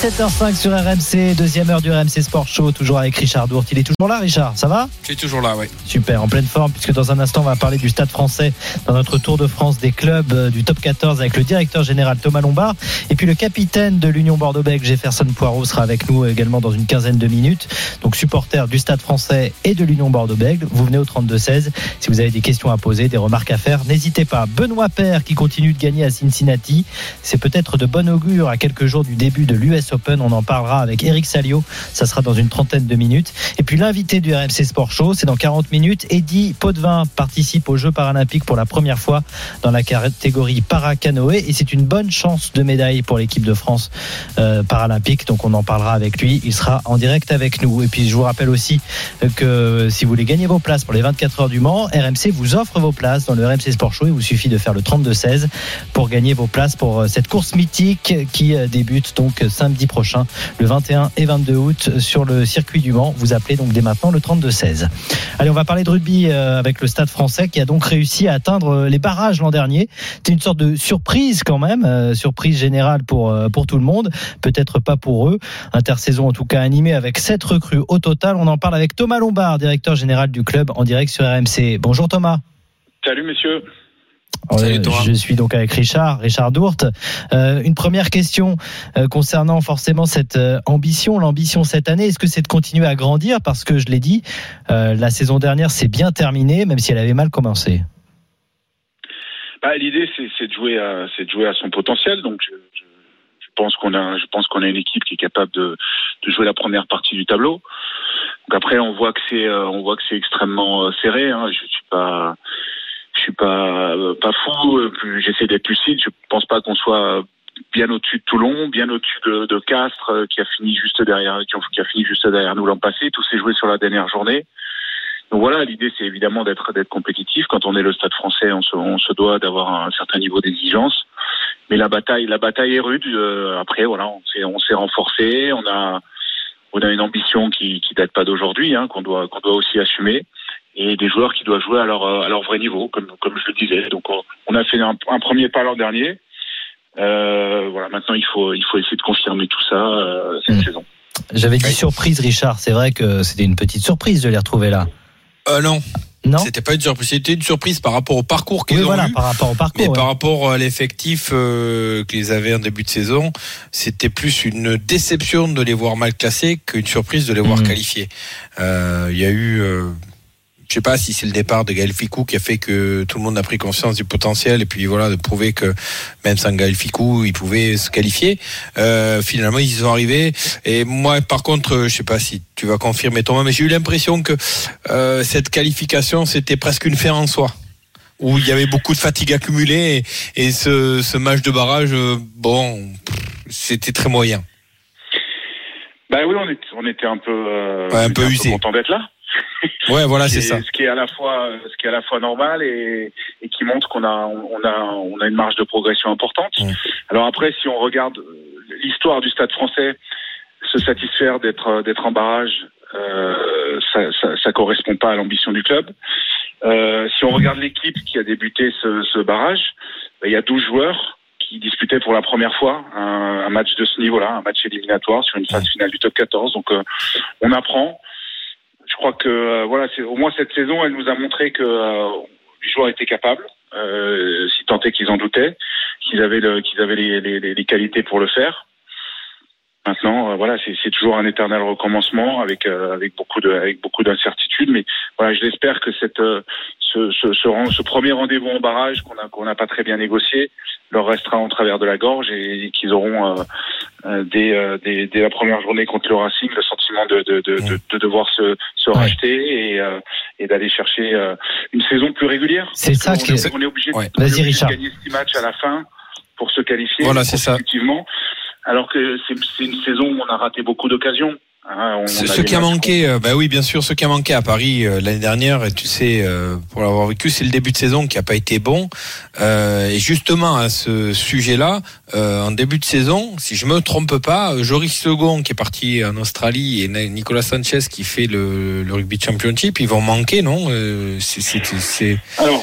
17h05 sur RMC, deuxième heure du RMC Sport Show, toujours avec Richard Dourt. Il est toujours là, Richard, ça va? Je suis toujours là, oui. Super, en pleine forme, puisque dans un instant, on va parler du Stade français dans notre Tour de France des clubs euh, du top 14 avec le directeur général Thomas Lombard. Et puis le capitaine de l'Union Bordeaux-Bègles, Jefferson Poirot, sera avec nous également dans une quinzaine de minutes. Donc supporter du Stade français et de l'Union Bordeaux-Bègles, vous venez au 32-16. Si vous avez des questions à poser, des remarques à faire, n'hésitez pas. Benoît Père qui continue de gagner à Cincinnati, c'est peut-être de bon augure à quelques jours du début de l'US Open. On en parlera avec Eric Salio. Ça sera dans une trentaine de minutes. Et puis l'invité du RMC Sport Show, c'est dans 40 minutes. Eddie Potvin participe aux Jeux paralympiques pour la première fois dans la catégorie para-canoë. Et c'est une bonne chance de médaille pour l'équipe de France euh, paralympique. Donc on en parlera avec lui. Il sera en direct avec nous. Et puis je vous rappelle aussi que si vous voulez gagner vos places pour les 24 heures du Mans, RMC vous offre vos places dans le RMC Sport Show. Il vous suffit de faire le 32-16 pour gagner vos places pour euh, cette course mythique qui euh, débute donc samedi prochain, le 21 et 22 août sur le circuit du Mans. Vous appelez donc dès maintenant le 32-16. Allez, on va parler de rugby euh, avec le Stade français qui a donc réussi à atteindre euh, les barrages l'an dernier. C'était une sorte de surprise quand même, euh, surprise générale pour, pour tout le monde, peut-être pas pour eux. Intersaison en tout cas animée avec 7 recrues au total. On en parle avec Thomas Lombard, directeur général du club en direct sur RMC. Bonjour Thomas. Salut monsieur. Salut, je suis donc avec Richard, Richard Dourte. Euh, une première question euh, concernant forcément cette euh, ambition, l'ambition cette année. Est-ce que c'est de continuer à grandir? Parce que je l'ai dit, euh, la saison dernière s'est bien terminée, même si elle avait mal commencé. Bah, L'idée, c'est de jouer à, c'est de jouer à son potentiel. Donc, je, je, je pense qu'on a, je pense qu'on a une équipe qui est capable de, de jouer la première partie du tableau. Donc après, on voit que c'est, euh, on voit que c'est extrêmement euh, serré. Hein. Je suis pas, je suis pas, fou. euh, J'essaie d'être lucide. Je pense pas qu'on soit bien au-dessus de Toulon, bien au-dessus de, Castres, euh, qui a fini juste derrière, qui, a fini juste derrière nous l'an passé. Tout s'est joué sur la dernière journée. Donc voilà, l'idée c'est évidemment d'être compétitif. Quand on est le Stade Français, on se, on doit d'avoir un certain niveau d'exigence. Mais la bataille, la bataille est rude. Euh, après voilà, on s'est renforcé. On a on a une ambition qui qui date pas d'aujourd'hui, hein, qu'on doit qu'on doit aussi assumer. Et des joueurs qui doivent jouer à leur euh, à leur vrai niveau, comme comme je le disais. Donc on, on a fait un, un premier pas l'an dernier. Euh, voilà, maintenant il faut il faut essayer de confirmer tout ça euh, cette Mm. saison. J'avais dit surprise, Richard. C'est vrai que c'était une petite surprise de les retrouver là. Euh, non, Non c'était pas une surprise. C'était une surprise par rapport au parcours qu'ils Oui, ont voilà, eu. par rapport au Mais parcours. par ouais. rapport à l'effectif euh, qu'ils avaient en début de saison, c'était plus une déception de les voir mal classés qu'une surprise de les voir Mhm. qualifiés. Euh, Il y a eu, euh, je sais pas si c'est le départ de Gaël Ficou qui a fait que tout le monde a pris conscience du potentiel et puis voilà de prouver que même sans Gaël Ficou, ils pouvaient se qualifier. Euh, finalement, ils y sont arrivés. Et moi, par contre, je sais pas si tu vas confirmer Thomas, mais j'ai eu l'impression que euh, cette qualification c'était presque une fin en soi où il y avait beaucoup de fatigue accumulée et, et ce, ce match de barrage, euh, bon, c'était très moyen. Ben oui, on, est, on était un peu, euh, Ouais, un peu usé. content d'être là. Ouais, voilà, c'est ça. Ce qui est à la fois, ce qui est à la fois normal et, et qui montre qu'on a, on a, on a une marge de progression importante. Alors après, si on regarde l'histoire du Stade Français, se satisfaire d'être, d'être en barrage, euh, ça, ça, ça correspond pas à l'ambition du club. Euh, si on regarde l'équipe qui a débuté ce, ce barrage, ben, il y a 12 joueurs qui disputaient pour la première fois un, un match de ce niveau-là, un match éliminatoire sur une phase finale du top 14. Donc euh, on apprend. Je crois que euh, voilà, c'est au moins cette saison, elle nous a montré que euh, les joueurs étaient capables, euh, si tant est qu'ils en doutaient, qu'ils avaient le, qu'ils avaient les, qualités pour le faire. Maintenant, euh, voilà, c'est c'est toujours un éternel recommencement avec euh, avec beaucoup de avec beaucoup d'incertitudes, mais voilà, je l'espère que cette euh, ce, ce, ce, premier rendez-vous en barrage qu'on a qu'on n'a pas très bien négocié leur restera en travers de la gorge et, et qu'ils auront euh, euh, dès, euh, dès, dès la première journée contre le Racing le sentiment de, de, de, de, de devoir se, se Ouais. racheter et, euh, et d'aller chercher euh, une saison plus régulière. C'est ça on, qui est, est- on est obligé, de- Ouais. on est de Richard. gagner six matchs à la fin pour se qualifier Voilà, c'est ça. Alors que c'est une saison où on a raté beaucoup d'occasions. Hein, Ce, qui a manqué, euh, bah oui, bien sûr, ce qui a manqué à Paris euh, l'année dernière, et tu sais, euh, pour l'avoir vécu, c'est le début de saison qui a pas été bon. Euh, et justement, à ce sujet-là, euh, en début de saison, si je me trompe pas, Joris Second qui est parti en Australie et Ni- Nicolas Sanchez qui fait le, le rugby championship, ils vont manquer, non Euh,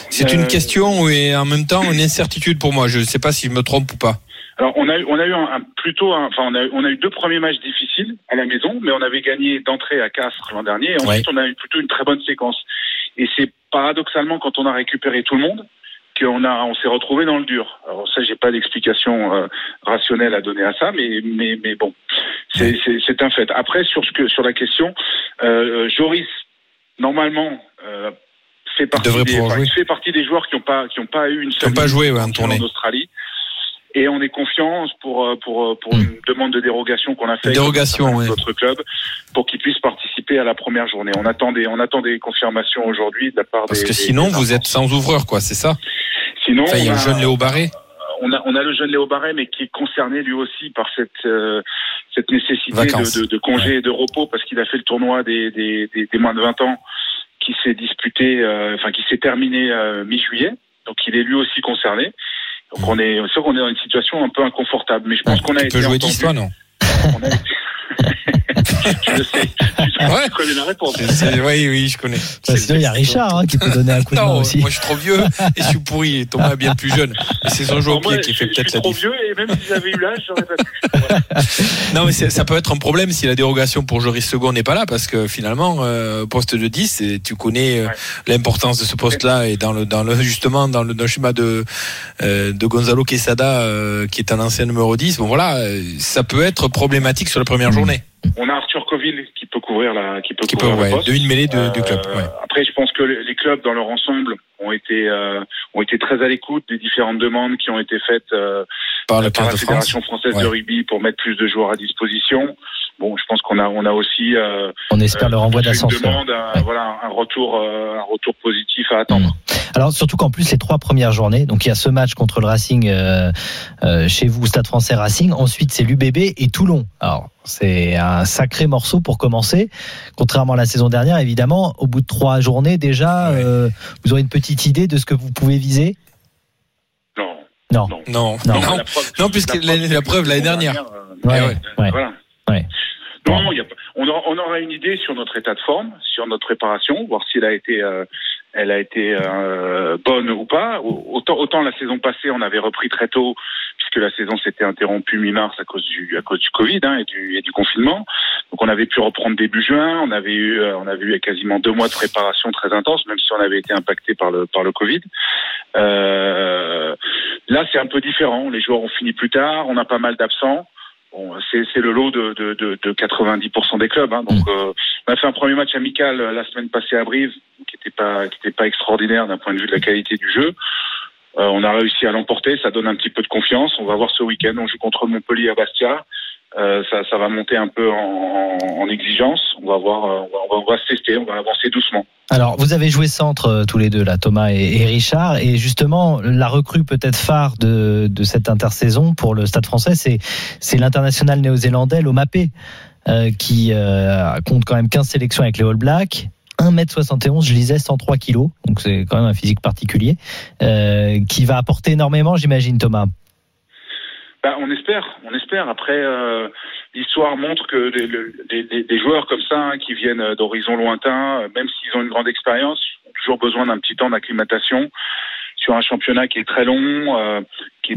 C'est une question et en même temps une incertitude pour moi. Je ne sais pas si je me trompe ou pas. Alors on a eu, on a eu un, un- plutôt, un- enfin on a, on a eu deux premiers matchs difficiles à la maison, mais on avait gagné d'entrée à Castres l'an dernier. Et ensuite on a eu plutôt une très bonne séquence. Et c'est paradoxalement quand on a récupéré tout le monde qu'on a, on s'est retrouvé dans le dur. Alors ça j'ai pas d'explication euh, rationnelle à donner à ça, mais mais mais bon, c'est c'est- c'est un fait. Après sur ce que sur la question, euh, Joris normalement. Euh, fait partie, des, enfin, fait partie des joueurs qui n'ont pas qui ont pas eu une seule pas joué ouais, en en. Australie. Et on est confiant pour euh, pour pour Mm. une demande de dérogation qu'on a fait dérogation, avec ouais. notre club pour qu'ils puissent participer à la première journée. On attend des on attend des confirmations aujourd'hui de la part Parce des que sinon, des vous êtes sans ouvreur, quoi, c'est ça? Sinon, Enfin, il y a le jeune Léo Barré. on a, on a le jeune Léo Barret, mais qui est concerné lui aussi par cette, euh, cette nécessité de, de, de congé et de repos parce qu'il a fait le tournoi des, des, des, des moins de 20 ans qui s'est disputé, euh, enfin qui s'est terminé euh, mi-juillet. Donc il est lui aussi concerné. Donc on est sûr qu'on est dans une situation un peu inconfortable, mais je pense qu'on a Tu été peux jouer entendu. 10 toi, non On a le sais, Ouais. tu connais la réponse. Oui, oui, je connais. Bah, Sinon, il y a Richard hein, qui peut donner un coup de main aussi. moi je suis trop vieux et je suis pourri. Et Thomas est bien plus jeune. C'est son jeu au Alors, moi, pied qui je, fait je peut-être suis la trop vieux et même si j'avais eu l'âge, j'aurais pas pu. Voilà. Non, mais ça peut être un problème si la dérogation pour Joris Second n'est pas là parce que finalement, euh, poste de 10, et tu connais euh, Ouais. l'importance de ce poste-là et dans le, dans le, justement dans le, dans le schéma de, euh, de Gonzalo Quesada euh, qui est un ancien numéro 10. Bon voilà, ça peut être problématique sur la première journée. On a Arthur Coville qui peut couvrir la, qui peut Qui peut, couvrir le ouais, poste. de une mêlée de- du club. Euh, Ouais. Après, je pense que les clubs dans leur ensemble ont été euh, ont été très à l'écoute des différentes demandes qui ont été faites euh, Par la par la de France. Fédération française Ouais. de rugby pour mettre plus de joueurs à disposition. Bon, je pense qu'on a on a aussi euh, On espère le renvoi d'ascenseur. demande, un, Ouais. voilà, un retour euh, un retour positif à attendre. Alors surtout qu'en plus les trois premières journées, donc il y a ce match contre le Racing euh, euh, chez vous, Stade Français Racing. Ensuite c'est l'UBB et Toulon. Alors c'est un sacré morceau pour commencer. Contrairement à la saison dernière, évidemment, au bout de trois journées déjà, Ouais. euh, vous aurez une petite idée de ce que vous pouvez viser? Non, Non. non. Non, Non. non. La preuve- Non, puisque la l'année- preuve, la l'année dernière. euh, Ouais, ouais. ouais. Voilà. Ouais. Non, on, aura, on aura une idée sur notre état de forme, sur notre préparation, voir si elle a été, euh, elle a été euh, bonne ou pas. Autant, autant la saison passée, on avait repris très tôt, puisque la saison s'était interrompue mi-mars à cause du, à cause du Covid hein, et, du, et du confinement. Donc on avait pu reprendre début juin. On avait eu, euh, on avait eu quasiment deux mois de préparation très intense, même si on avait été impacté par le, par le Covid. Euh, là, c'est un peu différent. Les joueurs ont fini plus tard. On a pas mal d'absents. Bon, c'est le lot de, de, de, de 90% des clubs. Hein. Donc, euh, on a fait un premier match amical euh, la semaine passée à Brive, qui n'était pas qui était pas extraordinaire d'un point de vue de la qualité du jeu. Euh, on a réussi à l'emporter, ça donne un petit peu de confiance. On va voir ce week-end. On joue contre Montpellier à Bastia. Euh, ça, va monter un peu en, en, en exigence. On va voir, euh, on va, on tester, on va avancer doucement. Alors, vous avez joué centre euh, tous les deux, là, Thomas et, Richard, et justement, la recrue peut-être phare de, cette intersaison pour le Stade français, c'est, l'international néo-zélandais Lomapé, qui compte quand même 15 sélections avec les All Blacks. 1m71, je lisais 103 kilos, donc c'est quand même un physique particulier, qui va apporter énormément, j'imagine, Thomas. Bah, on espère, on espère. Après, euh, l'histoire montre que des, joueurs comme ça, hein, qui viennent euh, d'horizons lointains, euh, même s'ils ont une grande expérience, ont toujours besoin d'un petit temps d'acclimatation sur un championnat qui est très long, qui,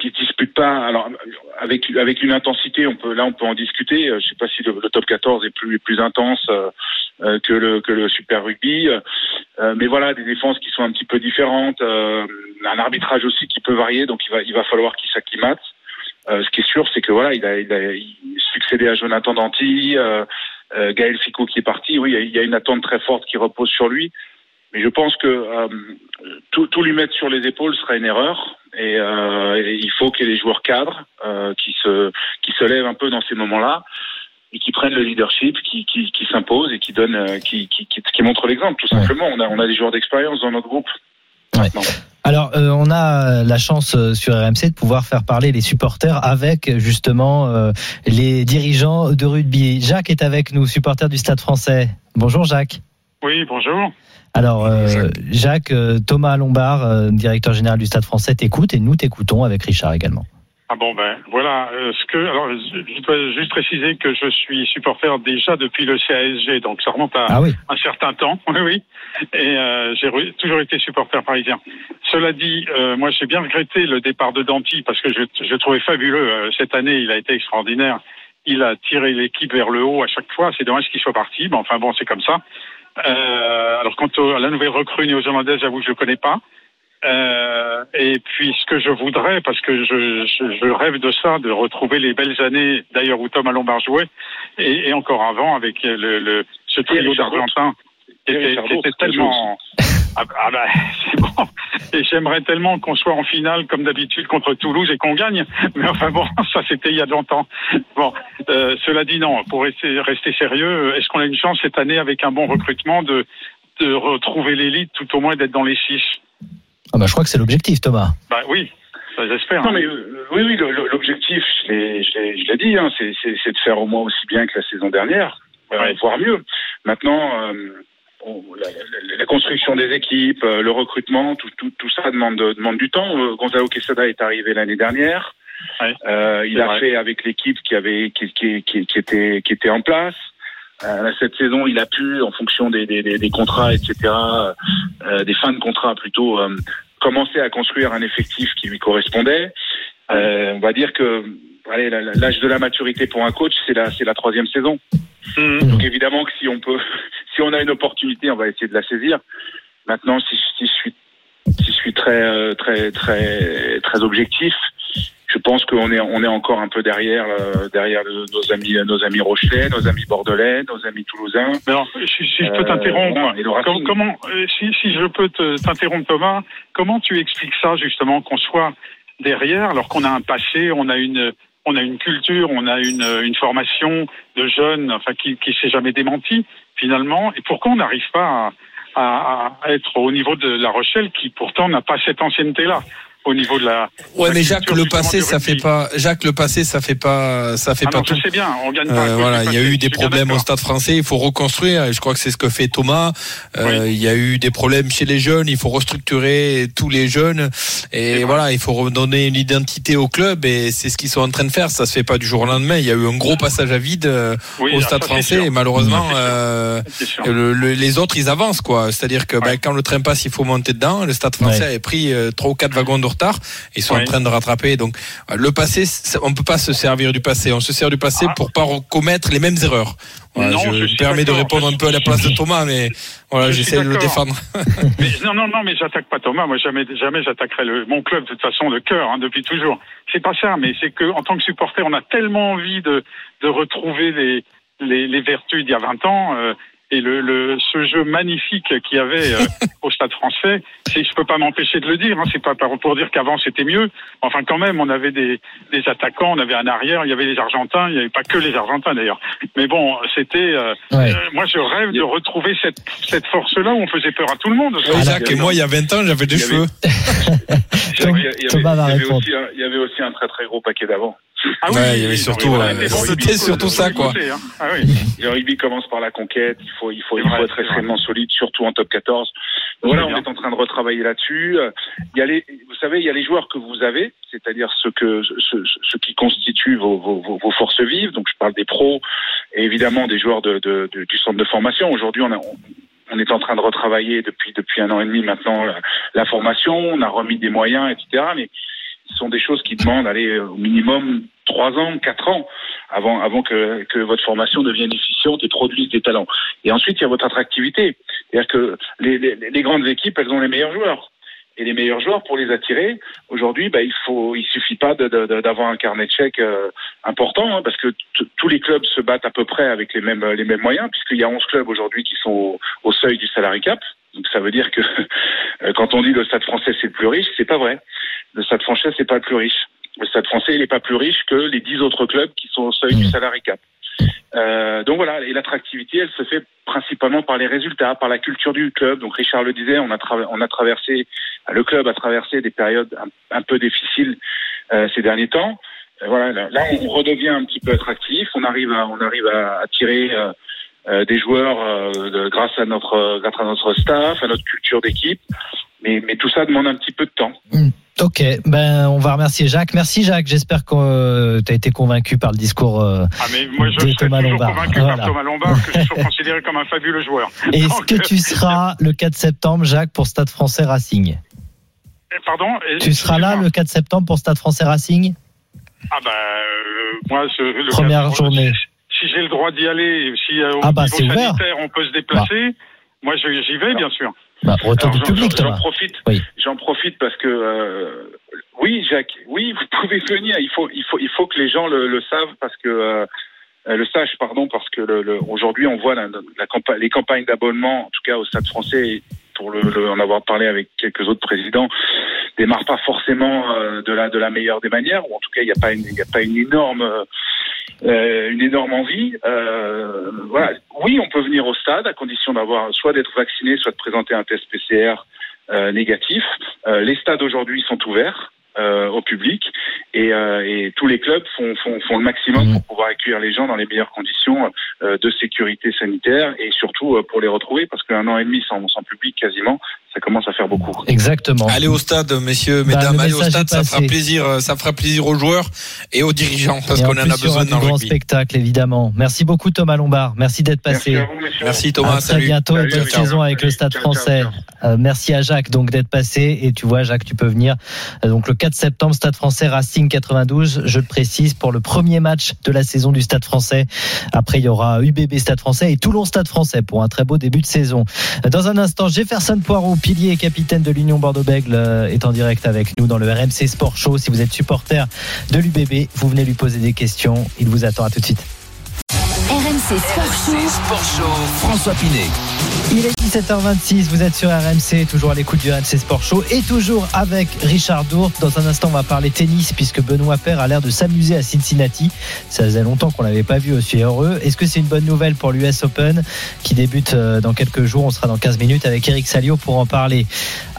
qui, dispute pas. Alors, avec avec une intensité, on peut là, on peut en discuter. Je sais pas si le, top 14 est plus plus intense que le que le Super Rugby, mais voilà, des défenses qui sont un petit peu différentes, un arbitrage aussi qui peut varier. Donc, il va il va falloir qu'il s'acclimate. Euh, ce qui est sûr, c'est que voilà, il a, il a il succédé à Jonathan Danty, euh, euh, Gaël Ficot qui est parti. Oui, il y, a, une attente très forte qui repose sur lui. mais je pense que tout, tout lui mettre sur les épaules serait une erreur. Et, et il faut qu'il y ait des joueurs cadres qui se qui se lèvent un peu dans ces moments-là et qui prennent le leadership, qui, qui, qui s'imposent et qui donnent, qui, qui, qui, qui montrent l'exemple. Tout simplement, on a on a des joueurs d'expérience dans notre groupe. Ouais. Alors, euh, on a la chance euh, sur RMC de pouvoir faire parler les supporters avec justement euh, les dirigeants de rugby. Jacques est avec nous, supporter du Stade français. Bonjour Jacques. Oui, bonjour. Alors, euh, Jacques, euh, Thomas Lombard, euh, directeur général du Stade français, t'écoute et nous t'écoutons avec Richard également. Ah bon ben voilà euh, ce que alors je je dois juste préciser que je suis supporter déjà depuis le CASG donc ça remonte à Ah oui. un certain temps oui oui et euh, j'ai toujours été supporter parisien. Cela dit euh, moi j'ai bien regretté le départ de Danti parce que je je le trouvais fabuleux Euh, cette année il a été extraordinaire. Il a tiré l'équipe vers le haut à chaque fois. C'est dommage qu'il soit parti. Mais enfin bon, c'est comme ça. Euh, alors quant au- à la nouvelle recrue néo-zélandaise, j'avoue que je ne connais pas. Euh, et puis ce que je voudrais, parce que je, je, je rêve de ça, de retrouver les belles années, d'ailleurs où Thomas Lombard jouait, et, et encore avant avec le, le ce trio d'Argentins qui était, tellement... Ah, ah bah, c'est bon. Et j'aimerais tellement qu'on soit en finale comme d'habitude contre Toulouse et qu'on gagne. Mais enfin bon, ça c'était il y a longtemps. Bon, euh, cela dit non, pour rester, rester sérieux, est-ce qu'on a une chance cette année avec un bon recrutement de, de retrouver l'élite, tout au moins d'être dans les six? Ah bah, je crois que c'est l'objectif, Thomas. Bah oui, j'espère. Non hein. mais euh, oui oui l'objectif je l'ai dit hein, c'est de faire au moins aussi bien que la saison dernière, euh, Ouais. voire mieux. Maintenant euh, la, la- la construction des équipes, euh, le recrutement, tout, tout, tout ça demande, demande du temps. Euh, Gonzalo Quesada est arrivé l'année dernière. Ouais. Euh, il a vrai. fait avec l'équipe qui avait qui, qui, qui, qui était qui était en place. Euh, cette saison, il a pu, en fonction des, des, des, des contrats, etc., euh, des fins de contrat plutôt, commencer à construire un effectif qui lui correspondait. Euh, on va dire que allez, l'âge de la maturité pour un coach, c'est la c'est la troisième saison. Mhm. Donc évidemment que si on peut, si on a une opportunité, on va essayer de la saisir. Maintenant, si, si je suis, si je suis très, euh, très, très, très objectif, je pense qu'on est, on est encore un peu derrière, euh, derrière nos amis, nos amis rochelais, nos amis bordelais, nos amis toulousains. Mais alors, si, si je peux Euh, t'interrompre, comment, euh, si, si je peux te- t'interrompre Thomas, comment tu expliques ça justement qu'on soit derrière alors qu'on a un passé, on a une, on a une culture, on a une, une formation de jeunes, enfin qui, qui s'est jamais démenti finalement, et pourquoi on n'arrive pas à, à- à être au niveau de La Rochelle qui pourtant n'a pas cette ancienneté-là? Au niveau de la. Ouais, mais Jacques, le passé, ça fait pas. Jacques, le passé, ça fait pas. Ça fait Ah pas non, tout. je sais bien, on gagne pas. Euh, cause voilà, il y a eu des problèmes au. Stade Français. Il faut reconstruire. Et je crois que c'est ce que fait Thomas. Euh, Oui. Il y a eu des problèmes chez les jeunes. Il faut restructurer tous les jeunes. Et vrai. voilà, il faut redonner une identité au club. Et c'est ce qu'ils sont en train de faire. Ça se fait pas du jour au lendemain. Il y a eu un gros passage à vide euh, Oui, au ah, Stade Français. Et malheureusement, euh, le- le- les autres, ils avancent, quoi. C'est-à-dire que Ouais. ben, quand le train passe, il faut monter dedans. Le Stade français Ouais. avait pris euh, trois ou quatre wagons de retard. Ils sont Ouais. en train de rattraper. Donc, euh, le passé, on peut pas se servir du passé. On se sert du passé Ah. pour pas commettre les mêmes erreurs. Voilà, Non, je, je me permets de répondre un peu à la place de Thomas, mais voilà, Je j'essaie de le défendre. Mais, non, non, non, mais j'attaque pas Thomas. Moi, jamais, jamais j'attaquerai mon club de toute façon de cœur hein, depuis toujours. C'est pas ça, mais c'est que en tant que supporter, on a tellement envie de, de retrouver les, les, les vertus d'il y a 20 ans. euh, et le, le, ce jeu magnifique qu'il y avait euh, au Stade Français, c'est, je peux pas m'empêcher de le dire. Hein, c'est pas par- pour dire qu'avant c'était mieux. Enfin, quand même, on avait des, des attaquants, on avait un arrière, il y avait les Argentins, il n'y avait pas que les Argentins d'ailleurs. Mais bon, c'était. euh, Ouais. euh, moi, je rêve de retrouver cette, cette force-là où on faisait peur à tout le monde. Oui, Jacques et moi, il y a 20 ans, j'avais des cheveux. Il y avait aussi un très très gros paquet d'avant. Ah Ouais, il y avait oui, surtout, oui, euh, c'était surtout ça, quoi. côté, hein. Ah oui. Le rugby commence par la conquête. Il faut, il faut, il faut être extrêmement solide, surtout en top 14. Donc voilà, on est en train de retravailler là-dessus. Euh, Il y a les, vous savez, il y a les joueurs que vous avez, c'est-à-dire ceux que, ceux, ceux qui constituent vos, vos, vos- vos forces vives. Donc je parle des pros et évidemment des joueurs de, de- de- du centre de formation. Aujourd'hui, on a, on, on est en train de retravailler depuis depuis un an et demi maintenant la, la formation. On a remis des moyens, etc. Mais ce sont des choses qui demandent, allez, au minimum trois ans, quatre ans avant, avant que, que votre formation devienne efficiente et produise des talents. Et ensuite, il y a votre attractivité. C'est-à-dire que les, les grandes équipes, elles ont les meilleurs joueurs. Et les meilleurs joueurs pour les attirer. Aujourd'hui, bah, il faut, il suffit pas d'avoir un carnet de chèques euh, important, hein, parce que tous les clubs se battent à peu près avec les mêmes les mêmes moyens, puisqu'il y a 11 clubs aujourd'hui qui sont au, au seuil du salary cap. Donc ça veut dire que euh, quand on dit le Stade Français c'est le plus riche, c'est pas vrai. Le Stade Français c'est pas le plus riche. Le Stade Français il est pas plus riche que les 10 autres clubs qui sont au seuil du salary cap. Euh, donc voilà, et l'attractivité, elle se fait principalement par les résultats, par la culture du club. Donc Richard le disait, on a, traversé, le club a traversé des périodes un, peu difficiles euh, ces derniers temps. Euh, voilà, là, on redevient un petit peu attractif. On arrive à, on arrive à attirer des joueurs grâce à notre, grâce à notre staff, à notre culture d'équipe. Mais, mais tout ça demande un petit peu de temps. Ok, ben on va remercier Jacques. Merci Jacques. J'espère que tu as été convaincu par le discours. euh, Ah, mais moi, je de Thomas Lombard. convaincu Voilà. par Thomas Lombard, que je suis considéré comme un fabuleux joueur. Est-ce Donc, que tu seras le 4 septembre, Jacques, pour Stade Français Racing? Euh, Pardon euh, Tu seras là le 4 septembre pour Stade Français Racing? Ah, bah, euh, moi, ce- le Première journée. Si j'ai le droit d'y aller, si euh, au Ah, bah, niveau ouvert. on peut se déplacer, moi, je- j'y vais, bien sûr. Bah, Retour Alors, du j'en- public, profite. Oui. J'en profite parce que euh, oui, Jacques, oui, vous pouvez venir. Il faut, il faut, il faut que les gens le, le savent parce que euh, euh, le sachent, pardon, parce que le, le- aujourd'hui on voit la, la campa- les campagnes d'abonnement, en tout cas au Stade Français, pour le, le- en avoir parlé avec quelques autres présidents, démarrent pas forcément euh, de la de la meilleure des manières, ou en tout cas il n'y a pas une, a pas une énorme euh, une énorme envie. Euh, voilà. Oui, on peut venir au stade à condition d'avoir soit d'être vacciné, soit de présenter un test PCR euh, négatif. Euh, les stades aujourd'hui sont ouverts. Euh, au public. Et, euh, et tous les clubs font, font, font le maximum pour pouvoir accueillir les gens dans les meilleures conditions euh, de sécurité sanitaire et surtout euh, pour les retrouver. Parce qu'un an et demi sans, sans public quasiment ça commence à faire beaucoup. Exactement. Allez au stade, messieurs, Bah, mesdames, le allez au stade, ça fera plaisir, euh, ça fera plaisir aux joueurs et aux dirigeants parce qu'on en a besoin dans le grand rugby. spectacle, évidemment. Merci beaucoup, Thomas Lombard. Merci d'être passé. Merci à vous, messieurs. Merci À Thomas, très salut. bientôt et bonne saison avec le Stade français. Euh, merci à Jacques donc d'être passé et tu vois Jacques tu peux venir Euh, donc le 4 septembre Stade français Racing 92 je le précise pour le premier match de la saison du Stade français après il y aura UBB Stade français et Toulon Stade français pour un très beau début de saison dans un instant Jefferson Poirot pilier et capitaine de l'Union Bordeaux-Bègles euh, est en direct avec nous dans le RMC Sport Show si vous êtes supporter de l'UBB vous venez lui poser des questions il vous attend à tout de suite RMC Sport RMC Show. Sport Show, François Pinet. Il est 17h26, vous êtes sur RMC, toujours à l'écoute du RMC Sport Show et toujours avec Richard Dourte. Dans un instant, on va parler tennis puisque Benoît Paire a l'air de s'amuser à Cincinnati. Ça faisait longtemps qu'on l'avait pas vu aussi heureux. Est-ce que c'est une bonne nouvelle pour l'US Open qui débute euh, dans quelques jours? On sera dans 15 minutes avec Eric Salio pour en parler.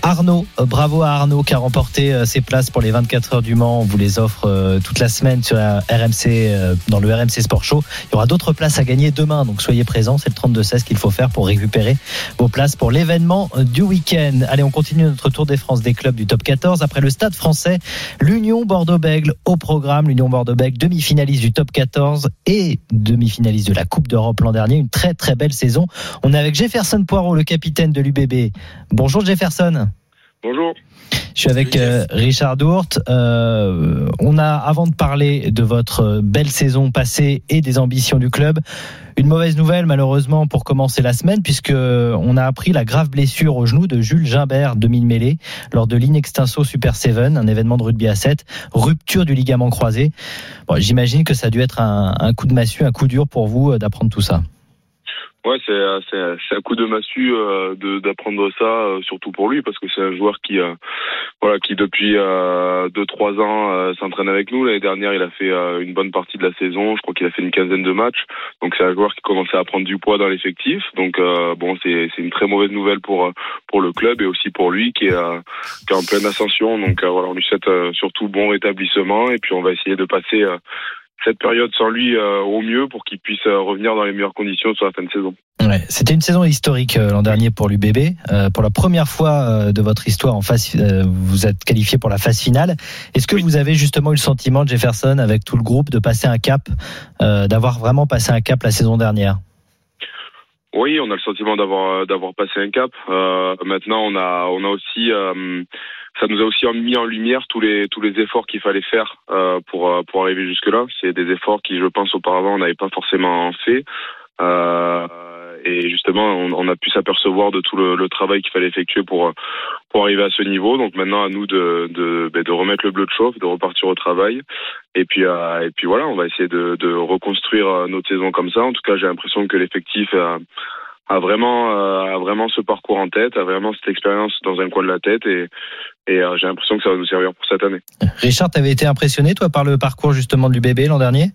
Arnaud, euh, bravo à Arnaud qui a remporté euh, ses places pour les 24 heures du Mans. On vous les offre toute la semaine sur RMC, dans le RMC Sport Show. Il y aura d'autres places à gagner demain, donc soyez présents. C'est le 32-16 qu'il faut faire pour récupérer vos places pour l'événement du week-end. Allez, on continue notre tour des France des clubs du top 14. Après le stade français, l'Union Bordeaux-Bègles au programme. L'Union Bordeaux-Bègles, demi-finaliste du top 14 et demi-finaliste de la Coupe d'Europe l'an dernier. Une très très belle saison. On est avec Jefferson Poirot, le capitaine de l'UBB. Bonjour Jefferson. Bonjour. Je suis avec euh, Richard Dourte. Euh, on a, avant de parler de votre belle saison passée et des ambitions du club, une mauvaise nouvelle malheureusement pour commencer la semaine, puisque on a appris la grave blessure au genou de Jules Gimbert, demi-mêlée, lors de l'Inextinso Super 7, un événement de rugby à 7, rupture du ligament croisé. Bon, J'imagine que ça a dû être un, un coup de massue, un coup dur pour vous euh, d'apprendre tout ça. Ouais, c'est euh, c'est c'est un coup de massue euh, d'apprendre ça, euh, surtout pour lui, parce que c'est un joueur qui euh, voilà qui depuis euh, deux trois ans euh, s'entraîne avec nous. L'année dernière, il a fait une bonne partie de la saison. Je crois qu'il a fait une quinzaine de matchs. Donc c'est un joueur qui commençait à prendre du poids dans l'effectif. Donc bon, c'est c'est une très mauvaise nouvelle pour pour le club et aussi pour lui qui est qui est en pleine ascension. Donc voilà, on lui souhaite surtout bon rétablissement et puis on va essayer de passer cette période sans lui euh, au mieux pour qu'il puisse euh, revenir dans les meilleures conditions sur la fin de saison. Ouais, C'était une saison historique euh, l'an dernier pour l'UBB. Pour la première fois de votre histoire en phase, vous êtes qualifié pour la phase finale. Est-ce que vous avez justement eu le sentiment, Jefferson, avec tout le groupe, de passer un cap, d'avoir vraiment passé un cap la saison dernière? Oui, on a le sentiment d'avoir d'avoir passé un cap. Maintenant, on a on a aussi ça nous a aussi mis en lumière tous les tous les efforts qu'il fallait faire euh, pour euh, pour arriver jusque là. C'est des efforts qui, je pense, auparavant on n'avait pas forcément fait. Euh, et justement, on, on a pu s'apercevoir de tout le, le travail qu'il fallait effectuer pour pour arriver à ce niveau. Donc maintenant à nous de de, ben, de remettre le bleu de chauffe, de repartir au travail. Et puis euh, et puis voilà, on va essayer de, de reconstruire euh, notre saison comme ça. En tout cas, j'ai l'impression que l'effectif a, a vraiment euh, a vraiment ce parcours en tête, a vraiment cette expérience dans un coin de la tête et et euh, j'ai l'impression que ça va nous servir pour cette année. Richard, t'avais été impressionné toi par le parcours justement du bébé l'an dernier?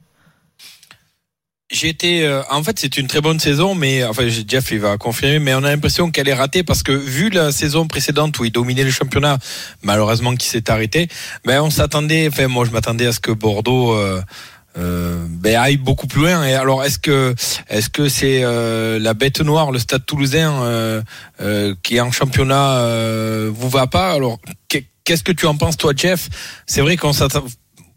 J'ai été, euh, en fait, c'est une très bonne saison, mais enfin, Jeff il va confirmer, mais on a l'impression qu'elle est ratée parce que vu la saison précédente où il dominait le championnat, malheureusement qui s'est arrêté, ben on s'attendait, enfin moi je m'attendais à ce que Bordeaux euh, euh, ben aille beaucoup plus loin. Et alors est-ce que est-ce que c'est euh, la bête noire, le Stade Toulousain euh, euh, qui est en championnat euh, vous va pas? Alors qu'est-ce que tu en penses toi, Jeff? C'est vrai qu'on s'attend.